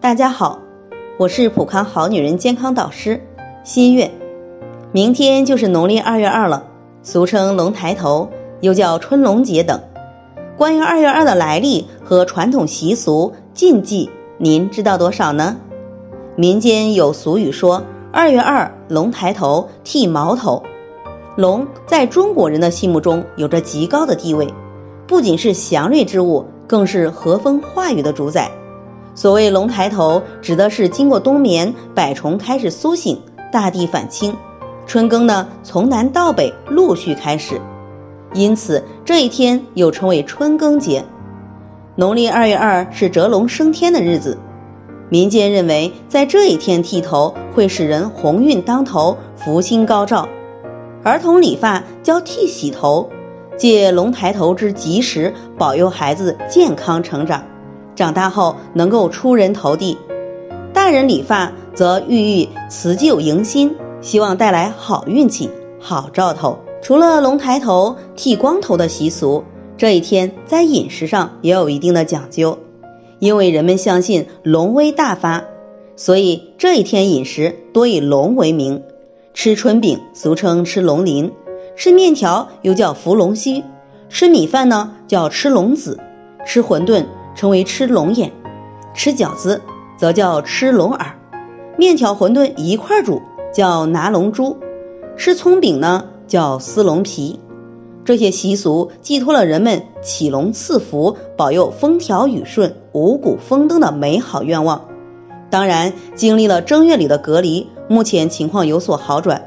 大家好，我是普康好女人健康导师新月。明天就是农历二月二了，俗称龙抬头，又叫春龙节等。关于二月二的来历和传统习俗禁忌，您知道多少呢？民间有俗语说：“二月二，龙抬头，剃毛头。”龙在中国人的心目中有着极高的地位，不仅是祥瑞之物，更是和风化雨的主宰。所谓“龙抬头”，指的是经过冬眠，百虫开始苏醒，大地返青，春耕呢从南到北陆续开始，因此这一天又称为春耕节。农历二月二是蛰龙升天的日子，民间认为在这一天剃头会使人鸿运当头，福星高照。儿童理发叫剃洗头，借龙抬头之吉时，保佑孩子健康成长。长大后能够出人头地，大人理发则寓意辞旧迎新，希望带来好运气、好兆头。除了龙抬头、剃光头的习俗，这一天在饮食上也有一定的讲究，因为人们相信龙威大发，所以这一天饮食多以龙为名。吃春饼俗称吃龙鳞，吃面条又叫伏龙须，吃米饭呢叫吃龙子，吃馄饨。称为吃龙眼，吃饺子则叫吃龙耳，面条馄饨一块煮叫拿龙珠，吃葱饼呢叫撕龙皮。这些习俗寄托了人们祈龙赐福、保佑风调雨顺、五谷丰登的美好愿望。当然，经历了正月里的隔离，目前情况有所好转，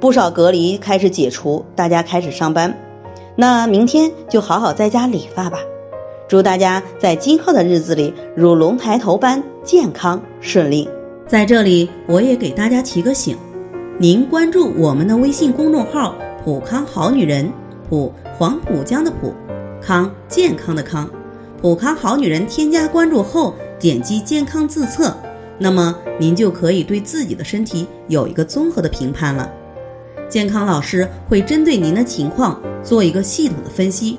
不少隔离开始解除，大家开始上班。那明天就好好在家理发吧。祝大家在今后的日子里如龙抬头般健康顺利。在这里，我也给大家提个醒：您关注我们的微信公众号“普康好女人”，普黄浦江的浦，康健康的康，普康好女人。添加关注后，点击健康自测，那么您就可以对自己的身体有一个综合的评判了。健康老师会针对您的情况做一个系统的分析。